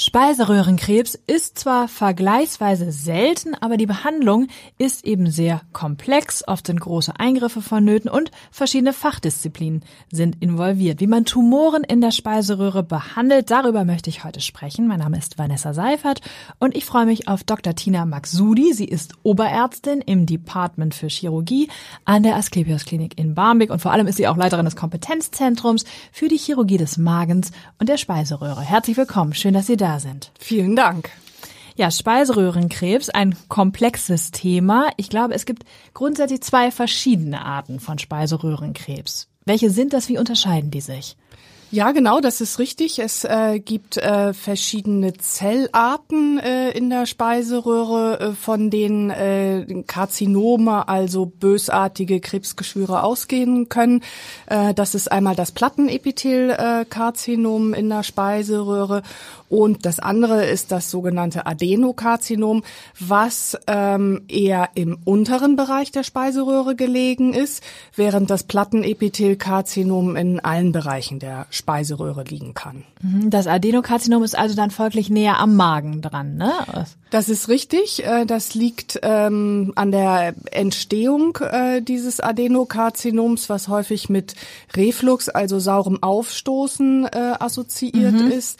Speiseröhrenkrebs ist zwar vergleichsweise selten, aber die Behandlung ist eben sehr komplex. Oft sind große Eingriffe vonnöten und verschiedene Fachdisziplinen sind involviert. Wie man Tumoren in der Speiseröhre behandelt, darüber möchte ich heute sprechen. Mein Name ist Vanessa Seifert und ich freue mich auf Dr. Tina Maxudi. Sie ist Oberärztin im Department für Chirurgie an der Asklepios Klinik in Barmbek und vor allem ist sie auch Leiterin des Kompetenzzentrums für die Chirurgie des Magens und der Speiseröhre. Herzlich willkommen. Schön, dass Sie da sind. Vielen Dank. Ja, Speiseröhrenkrebs, ein komplexes Thema. Ich glaube, es gibt grundsätzlich zwei verschiedene Arten von Speiseröhrenkrebs. Welche sind das? Wie unterscheiden die sich? Ja, genau, das ist richtig. Es äh, gibt äh, verschiedene Zellarten äh, in der Speiseröhre, äh, von denen äh, Karzinome, also bösartige Krebsgeschwüre, ausgehen können. Äh, das ist einmal das Plattenepithelkarzinom in der Speiseröhre und das andere ist das sogenannte Adenokarzinom, was ähm, eher im unteren Bereich der Speiseröhre gelegen ist, während das Plattenepithelkarzinom in allen Bereichen der Speiseröhre liegen kann. Mhm, das Adenokarzinom ist also dann folglich näher am Magen dran, ne? Das ist richtig. Äh, das liegt ähm, an der Entstehung äh, dieses Adenokarzinoms, was häufig mit Reflux, also saurem Aufstoßen, äh, assoziiert mhm. ist.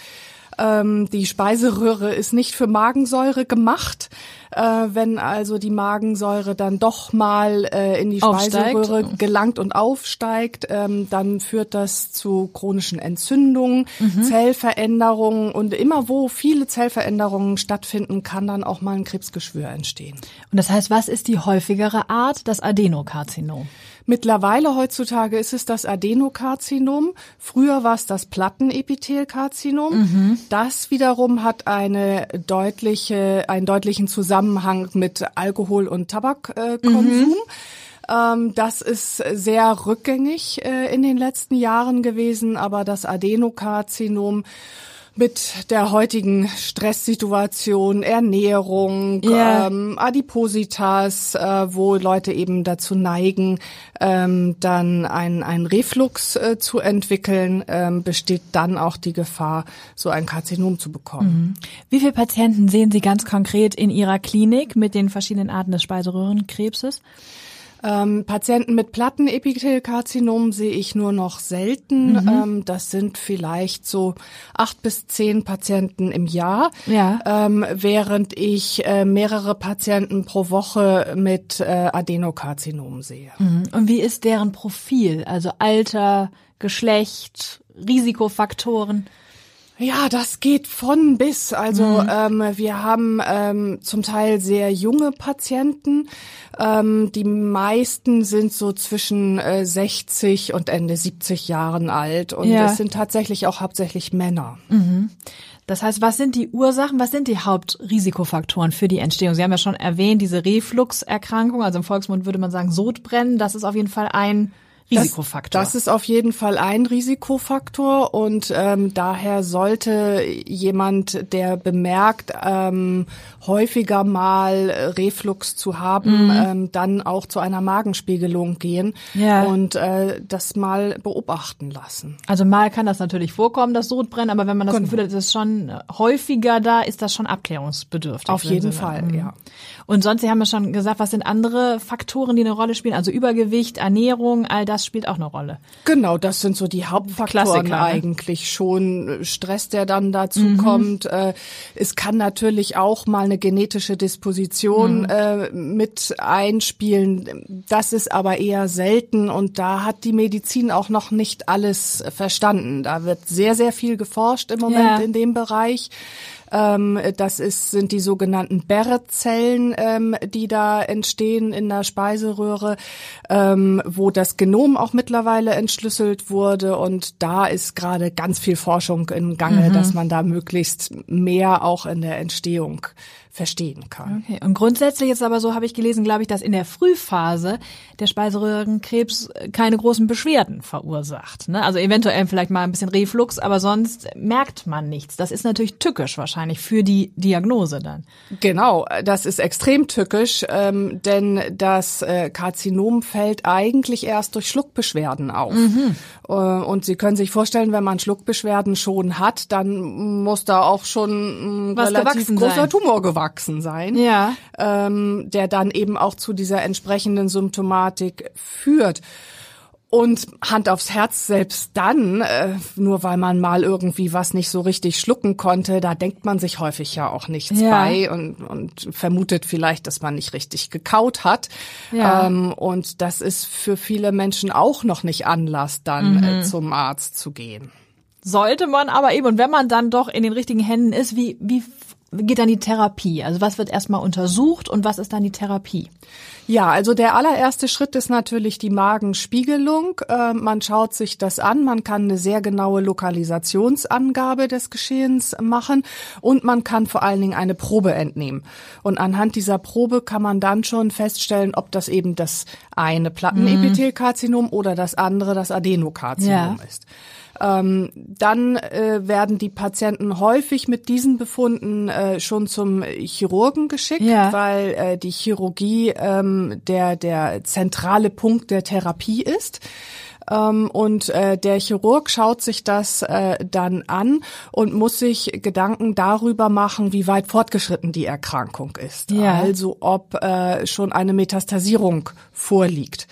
Ähm, die Speiseröhre ist nicht für Magensäure gemacht. Äh, wenn also die Magensäure dann doch mal äh, in die Speiseröhre aufsteigt. gelangt und aufsteigt, ähm, dann führt das zu chronischen Entzündungen, mhm. Zellveränderungen und immer wo viele Zellveränderungen stattfinden, kann dann auch mal ein Krebsgeschwür entstehen. Und das heißt, was ist die häufigere Art? Das Adenokarzinom. Mittlerweile heutzutage ist es das Adenokarzinom. Früher war es das Plattenepithelkarzinom. Mhm. Das wiederum hat eine deutliche, einen deutlichen Zusammenhang mit Alkohol- und Tabakkonsum. Mhm. Ähm, das ist sehr rückgängig äh, in den letzten Jahren gewesen, aber das Adenokarzinom mit der heutigen Stresssituation, Ernährung, yeah. ähm, Adipositas, äh, wo Leute eben dazu neigen, ähm, dann ein, ein Reflux äh, zu entwickeln, ähm, besteht dann auch die Gefahr, so ein Karzinom zu bekommen. Mhm. Wie viele Patienten sehen Sie ganz konkret in Ihrer Klinik mit den verschiedenen Arten des Speiseröhrenkrebses? Ähm, Patienten mit Plattenepithelkarzinom sehe ich nur noch selten. Mhm. Ähm, das sind vielleicht so acht bis zehn Patienten im Jahr, ja. ähm, während ich äh, mehrere Patienten pro Woche mit äh, Adenokarzinom sehe. Mhm. Und wie ist deren Profil? Also Alter, Geschlecht, Risikofaktoren? Ja, das geht von bis. Also mhm. ähm, wir haben ähm, zum Teil sehr junge Patienten. Ähm, die meisten sind so zwischen äh, 60 und Ende 70 Jahren alt und ja. es sind tatsächlich auch hauptsächlich Männer. Mhm. Das heißt, was sind die Ursachen, was sind die Hauptrisikofaktoren für die Entstehung? Sie haben ja schon erwähnt, diese Refluxerkrankung, also im Volksmund würde man sagen Sodbrennen, das ist auf jeden Fall ein Risikofaktor. Das, das, ist auf jeden Fall ein Risikofaktor und ähm, daher sollte jemand, der bemerkt, ähm, häufiger mal Reflux zu haben, mhm. ähm, dann auch zu einer Magenspiegelung gehen ja. und äh, das mal beobachten lassen. Also mal kann das natürlich vorkommen, das Sodbrennen, aber wenn man das genau. Gefühl hat, das ist schon häufiger da, ist das schon abklärungsbedürftig. Auf jeden Fall, mhm. ja. Und sonst, Sie haben ja schon gesagt, was sind andere Faktoren, die eine Rolle spielen? Also Übergewicht, Ernährung, all das spielt auch eine Rolle. Genau, das sind so die Hauptfaktoren Klassiker, ne? eigentlich schon. Stress, der dann dazu mhm. kommt. Äh, es kann natürlich auch mal eine genetische Disposition mhm. äh, mit einspielen. Das ist aber eher selten und da hat die Medizin auch noch nicht alles verstanden. Da wird sehr, sehr viel geforscht im Moment ja. in dem Bereich. Ähm, das ist, sind die sogenannten Barrett-Zellen, ähm, die da entstehen in der Speiseröhre, ähm, wo das Genom auch mittlerweile entschlüsselt wurde. Und da ist gerade ganz viel Forschung in Gange, mhm. dass man da möglichst mehr auch in der Entstehung verstehen kann. Okay. Und grundsätzlich ist aber so, habe ich gelesen, glaube ich, dass in der Frühphase der Speiseröhrenkrebs keine großen Beschwerden verursacht. Ne? Also eventuell vielleicht mal ein bisschen Reflux, aber sonst merkt man nichts. Das ist natürlich tückisch wahrscheinlich für die Diagnose dann. Genau, das ist extrem tückisch, ähm, denn das äh, Karzinom fällt eigentlich erst durch Schluckbeschwerden auf. Mhm. Äh, und Sie können sich vorstellen, wenn man Schluckbeschwerden schon hat, dann muss da auch schon ein relativ großer sein. Tumor gewachsen sein, ja. ähm, der dann eben auch zu dieser entsprechenden Symptomatik führt. Und Hand aufs Herz, selbst dann, äh, nur weil man mal irgendwie was nicht so richtig schlucken konnte, da denkt man sich häufig ja auch nichts ja. bei und, und vermutet vielleicht, dass man nicht richtig gekaut hat. Ja. Ähm, und das ist für viele Menschen auch noch nicht Anlass, dann mhm. äh, zum Arzt zu gehen. Sollte man aber eben, und wenn man dann doch in den richtigen Händen ist, wie, wie geht dann die Therapie? Also was wird erstmal untersucht und was ist dann die Therapie? Ja, also der allererste Schritt ist natürlich die Magenspiegelung. Äh, man schaut sich das an, man kann eine sehr genaue Lokalisationsangabe des Geschehens machen und man kann vor allen Dingen eine Probe entnehmen. Und anhand dieser Probe kann man dann schon feststellen, ob das eben das eine Plattenepithelkarzinom mhm. oder das andere das Adenokarzinom ja. ist. Ähm, dann äh, werden die Patienten häufig mit diesen Befunden äh, schon zum Chirurgen geschickt, ja. weil äh, die Chirurgie ähm, der, der zentrale Punkt der Therapie ist ähm, und äh, der Chirurg schaut sich das äh, dann an und muss sich Gedanken darüber machen, wie weit fortgeschritten die Erkrankung ist. Ja. Also ob äh, schon eine Metastasierung vorliegt.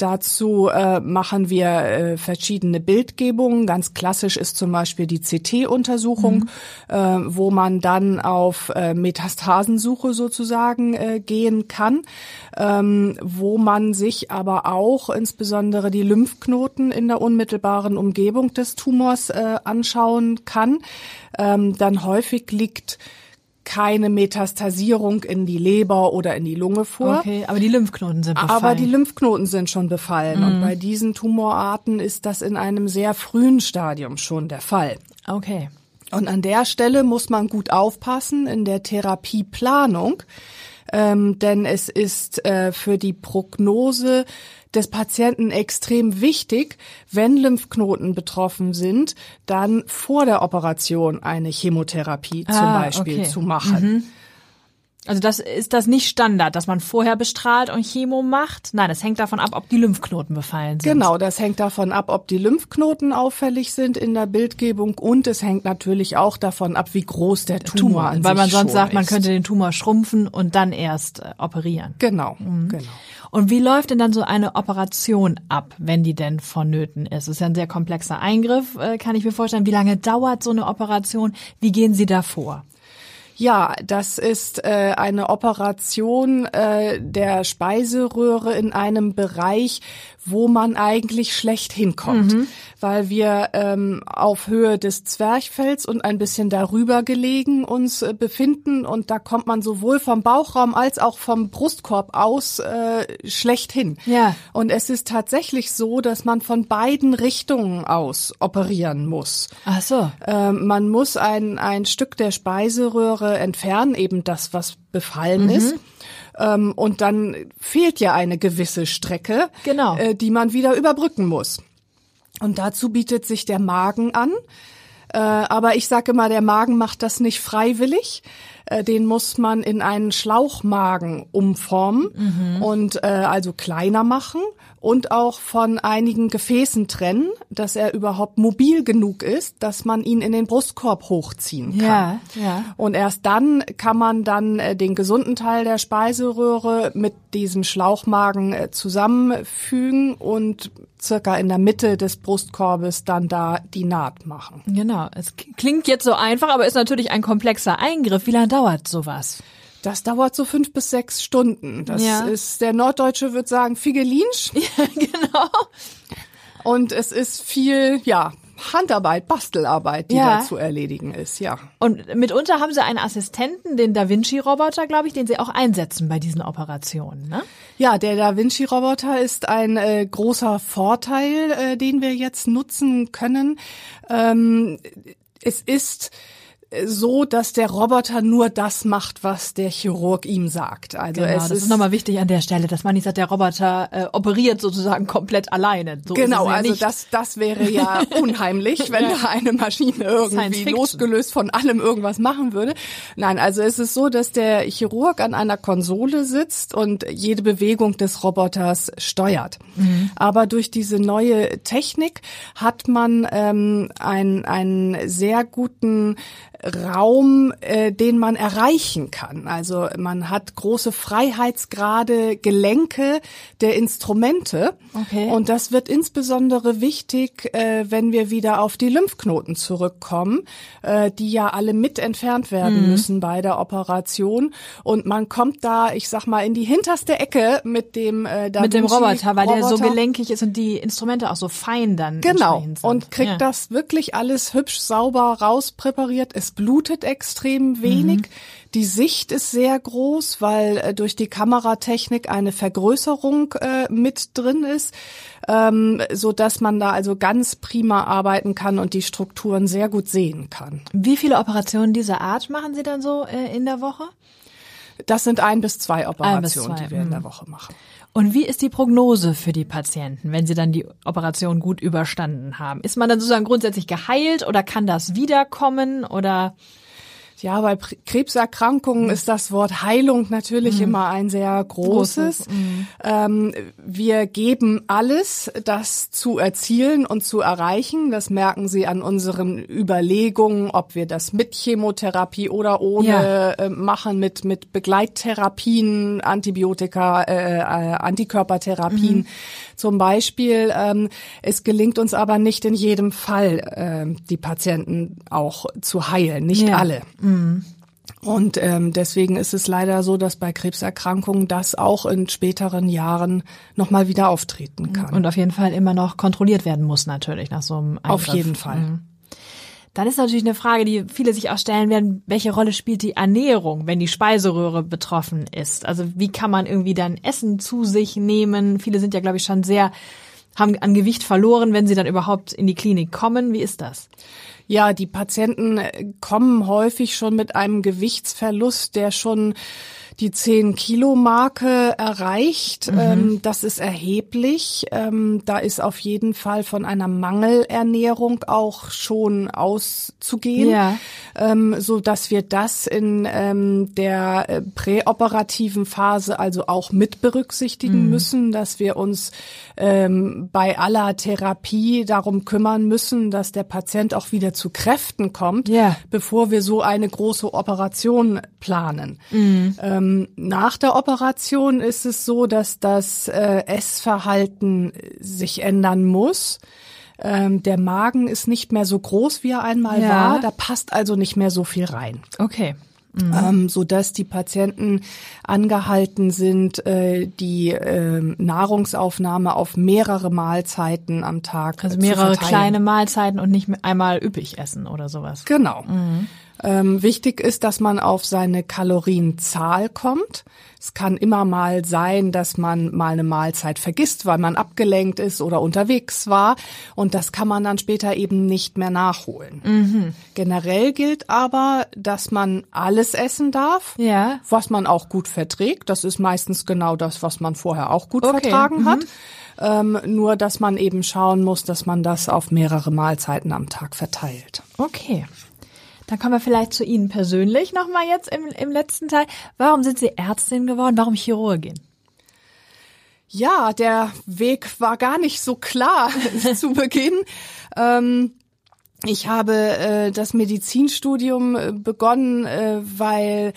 Dazu äh, machen wir äh, verschiedene Bildgebungen. Ganz klassisch ist zum Beispiel die CT-Untersuchung, mhm. äh, wo man dann auf äh, Metastasensuche sozusagen äh, gehen kann, ähm, wo man sich aber auch insbesondere die Lymphknoten in der unmittelbaren Umgebung des Tumors äh, anschauen kann. Ähm, dann häufig liegt keine Metastasierung in die Leber oder in die Lunge vor. Okay, aber die Lymphknoten sind befallen. Aber die Lymphknoten sind schon befallen. Mhm. Und bei diesen Tumorarten ist das in einem sehr frühen Stadium schon der Fall. Okay. Und an der Stelle muss man gut aufpassen in der Therapieplanung, ähm, denn es ist äh, für die Prognose des Patienten extrem wichtig, wenn Lymphknoten betroffen sind, dann vor der Operation eine Chemotherapie ah, zum Beispiel okay. zu machen. Mhm. Also das ist das nicht Standard, dass man vorher bestrahlt und Chemo macht? Nein, das hängt davon ab, ob die Lymphknoten befallen sind. Genau, das hängt davon ab, ob die Lymphknoten auffällig sind in der Bildgebung und es hängt natürlich auch davon ab, wie groß der Tumor, Tumor an Weil man sonst sagt, ist. man könnte den Tumor schrumpfen und dann erst äh, operieren. Genau, mhm. genau. Und wie läuft denn dann so eine Operation ab, wenn die denn vonnöten ist? Das ist ja ein sehr komplexer Eingriff, äh, kann ich mir vorstellen. Wie lange dauert so eine Operation? Wie gehen Sie da vor? Ja, das ist äh, eine Operation äh, der Speiseröhre in einem Bereich, wo man eigentlich schlecht hinkommt, mhm. weil wir ähm, auf Höhe des Zwerchfells und ein bisschen darüber gelegen uns äh, befinden und da kommt man sowohl vom Bauchraum als auch vom Brustkorb aus äh, schlecht hin. Ja. Und es ist tatsächlich so, dass man von beiden Richtungen aus operieren muss. Ach so. Ähm, man muss ein, ein Stück der Speiseröhre entfernen, eben das, was befallen mhm. ist. Ähm, und dann fehlt ja eine gewisse Strecke, genau. äh, die man wieder überbrücken muss. Und dazu bietet sich der Magen an. Äh, aber ich sage immer, der Magen macht das nicht freiwillig. Äh, den muss man in einen Schlauchmagen umformen mhm. und äh, also kleiner machen und auch von einigen Gefäßen trennen, dass er überhaupt mobil genug ist, dass man ihn in den Brustkorb hochziehen kann. Ja, ja. Und erst dann kann man dann äh, den gesunden Teil der Speiseröhre mit diesem Schlauchmagen äh, zusammenfügen und circa in der Mitte des Brustkorbes dann da die Naht machen. Genau. Es klingt jetzt so einfach, aber ist natürlich ein komplexer Eingriff. Wie lange dauert sowas? Das dauert so fünf bis sechs Stunden. Das ja. ist, der Norddeutsche wird sagen, Figelinsch. Ja, genau. Und es ist viel, ja, Handarbeit, Bastelarbeit, die ja. da zu erledigen ist, ja. Und mitunter haben Sie einen Assistenten, den Da Vinci-Roboter, glaube ich, den Sie auch einsetzen bei diesen Operationen, ne? Ja, der Da Vinci-Roboter ist ein äh, großer Vorteil, äh, den wir jetzt nutzen können. Ähm, es ist so, dass der Roboter nur das macht, was der Chirurg ihm sagt. Also genau, es das ist, ist nochmal wichtig an der Stelle, dass man nicht sagt, der Roboter äh, operiert sozusagen komplett alleine. So genau, ja also nicht. das das wäre ja unheimlich, wenn da eine Maschine irgendwie losgelöst von allem irgendwas machen würde. Nein, also es ist so, dass der Chirurg an einer Konsole sitzt und jede Bewegung des Roboters steuert. Mhm. Aber durch diese neue Technik hat man ähm, einen einen sehr guten Raum, äh, den man erreichen kann. Also man hat große Freiheitsgrade, Gelenke der Instrumente. Okay. Und das wird insbesondere wichtig, äh, wenn wir wieder auf die Lymphknoten zurückkommen, äh, die ja alle mit entfernt werden mhm. müssen bei der Operation. Und man kommt da, ich sag mal, in die hinterste Ecke mit dem äh, Mit dem Roboter, weil Roboter. der so gelenkig ist und die Instrumente auch so fein dann Genau. Und kriegt ja. das wirklich alles hübsch sauber rauspräpariert. Es blutet extrem wenig. Mhm. Die Sicht ist sehr groß, weil äh, durch die Kameratechnik eine Vergrößerung äh, mit drin ist, ähm, so dass man da also ganz prima arbeiten kann und die Strukturen sehr gut sehen kann. Wie viele Operationen dieser Art machen Sie dann so äh, in der Woche? Das sind ein bis zwei Operationen, bis zwei. die wir in der mhm. Woche machen. Und wie ist die Prognose für die Patienten, wenn sie dann die Operation gut überstanden haben? Ist man dann sozusagen grundsätzlich geheilt oder kann das wiederkommen oder? Ja, bei Krebserkrankungen mhm. ist das Wort Heilung natürlich mhm. immer ein sehr großes. großes. Mhm. Ähm, wir geben alles, das zu erzielen und zu erreichen. Das merken Sie an unseren Überlegungen, ob wir das mit Chemotherapie oder ohne ja. äh, machen, mit, mit Begleittherapien, Antibiotika, äh, äh, Antikörpertherapien mhm. zum Beispiel. Ähm, es gelingt uns aber nicht in jedem Fall, äh, die Patienten auch zu heilen, nicht ja. alle. Mhm. Und ähm, deswegen ist es leider so, dass bei Krebserkrankungen das auch in späteren Jahren nochmal wieder auftreten kann. Und auf jeden Fall immer noch kontrolliert werden muss natürlich nach so einem Eingriff. Auf jeden Fall. Mhm. Dann ist natürlich eine Frage, die viele sich auch stellen werden, welche Rolle spielt die Ernährung, wenn die Speiseröhre betroffen ist? Also wie kann man irgendwie dann Essen zu sich nehmen? Viele sind ja, glaube ich, schon sehr, haben an Gewicht verloren, wenn sie dann überhaupt in die Klinik kommen. Wie ist das? Ja, die Patienten kommen häufig schon mit einem Gewichtsverlust, der schon die 10 Kilo Marke erreicht. Mhm. Ähm, das ist erheblich. Ähm, da ist auf jeden Fall von einer Mangelernährung auch schon auszugehen, ja. ähm, so dass wir das in der äh, präoperativen Phase also auch mit berücksichtigen mhm. müssen, dass wir uns bei aller Therapie darum kümmern müssen, dass der Patient auch wieder zu Kräften kommt, ja. bevor wir so eine große Operation planen. Mhm. Ähm, ähm, nach der Operation ist es so, dass das äh, Essverhalten sich ändern muss. Ähm, der Magen ist nicht mehr so groß, wie er einmal ja. war. Da passt also nicht mehr so viel rein. Okay. Mhm. Ähm, so dass die Patienten angehalten sind, äh, die äh, Nahrungsaufnahme auf mehrere Mahlzeiten am Tag also mehrere kleine Mahlzeiten und nicht einmal üppig essen oder sowas. Genau. Mhm. Ähm, wichtig ist, dass man auf seine Kalorienzahl kommt. Es kann immer mal sein, dass man mal eine Mahlzeit vergisst, weil man abgelenkt ist oder unterwegs war. Und das kann man dann später eben nicht mehr nachholen. Mhm. Generell gilt aber, dass man alles essen darf, ja. was man auch gut verträgt. Das ist meistens genau das, was man vorher auch gut okay. vertragen mhm. hat. Ähm, nur, dass man eben schauen muss, dass man das auf mehrere Mahlzeiten am Tag verteilt. Okay. Dann kommen wir vielleicht zu Ihnen persönlich nochmal jetzt im, im letzten Teil. Warum sind Sie Ärztin geworden? Warum Chirurgin? Ja, der Weg war gar nicht so klar zu Beginn. Ähm, ich habe äh, das Medizinstudium äh, begonnen, äh, weil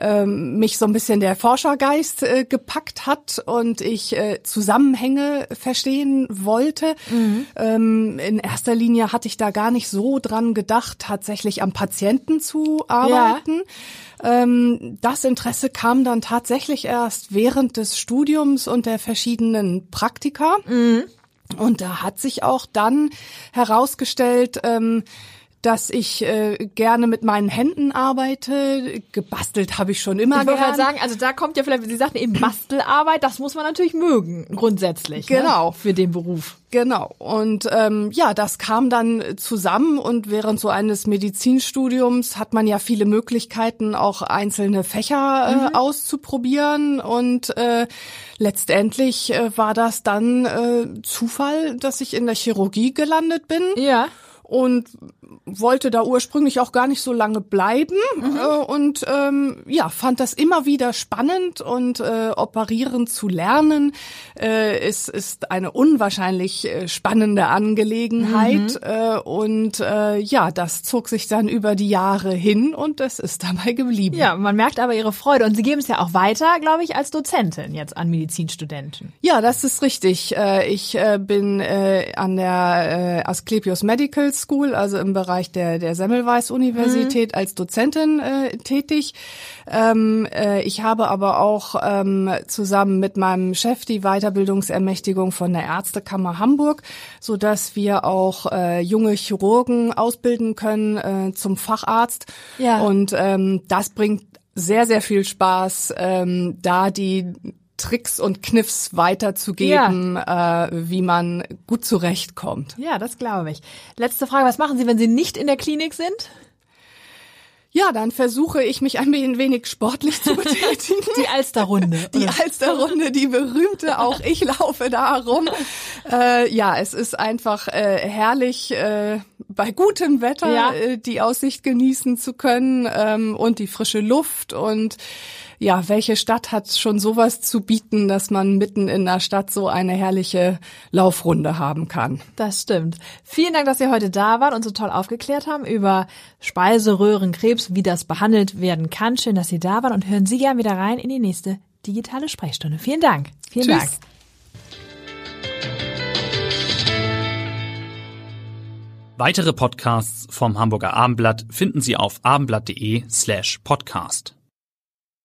ähm, mich so ein bisschen der Forschergeist äh, gepackt hat und ich äh, Zusammenhänge verstehen wollte. Mhm. Ähm, in erster Linie hatte ich da gar nicht so dran gedacht, tatsächlich am Patienten zu arbeiten. Ja. Ähm, das Interesse kam dann tatsächlich erst während des Studiums und der verschiedenen Praktika. Mhm. Und da hat sich auch dann herausgestellt, ähm, dass ich äh, gerne mit meinen Händen arbeite. Gebastelt habe ich schon immer ich gern. Ich wollte sagen, also da kommt ja vielleicht, Sie sagten eben Bastelarbeit, das muss man natürlich mögen, grundsätzlich. Ne, genau. Ne, für den Beruf. Genau. Und ähm, ja, das kam dann zusammen und während so eines Medizinstudiums hat man ja viele Möglichkeiten, auch einzelne Fächer äh, mhm. auszuprobieren. Und äh, letztendlich äh, war das dann äh, Zufall, dass ich in der Chirurgie gelandet bin. Ja und wollte da ursprünglich auch gar nicht so lange bleiben mhm. äh, und ähm, ja fand das immer wieder spannend und äh, operieren zu lernen äh, ist ist eine unwahrscheinlich äh, spannende Angelegenheit mhm. äh, und äh, ja das zog sich dann über die Jahre hin und es ist dabei geblieben ja man merkt aber ihre Freude und sie geben es ja auch weiter glaube ich als Dozentin jetzt an Medizinstudenten ja das ist richtig ich bin an der Asklepios Medical School, also im Bereich der, der Semmelweis-Universität mhm. als Dozentin äh, tätig. Ähm, äh, ich habe aber auch ähm, zusammen mit meinem Chef die Weiterbildungsermächtigung von der Ärztekammer Hamburg, so dass wir auch äh, junge Chirurgen ausbilden können äh, zum Facharzt. Ja. Und ähm, das bringt sehr, sehr viel Spaß, ähm, da die Tricks und Kniffs weiterzugeben, ja. äh, wie man gut zurechtkommt. Ja, das glaube ich. Letzte Frage, was machen Sie, wenn Sie nicht in der Klinik sind? Ja, dann versuche ich mich ein wenig sportlich zu betätigen. Die Alsterrunde. Die Alsterrunde, die berühmte, auch ich laufe da rum. Äh, ja, es ist einfach äh, herrlich, äh, bei gutem Wetter ja. äh, die Aussicht genießen zu können ähm, und die frische Luft und ja, welche Stadt hat schon sowas zu bieten, dass man mitten in der Stadt so eine herrliche Laufrunde haben kann? Das stimmt. Vielen Dank, dass Sie heute da waren und so toll aufgeklärt haben über Speiseröhrenkrebs, wie das behandelt werden kann. Schön, dass Sie da waren und hören Sie gern wieder rein in die nächste digitale Sprechstunde. Vielen Dank. Vielen Tschüss. Dank. Weitere Podcasts vom Hamburger Abendblatt finden Sie auf abendblatt.de slash podcast.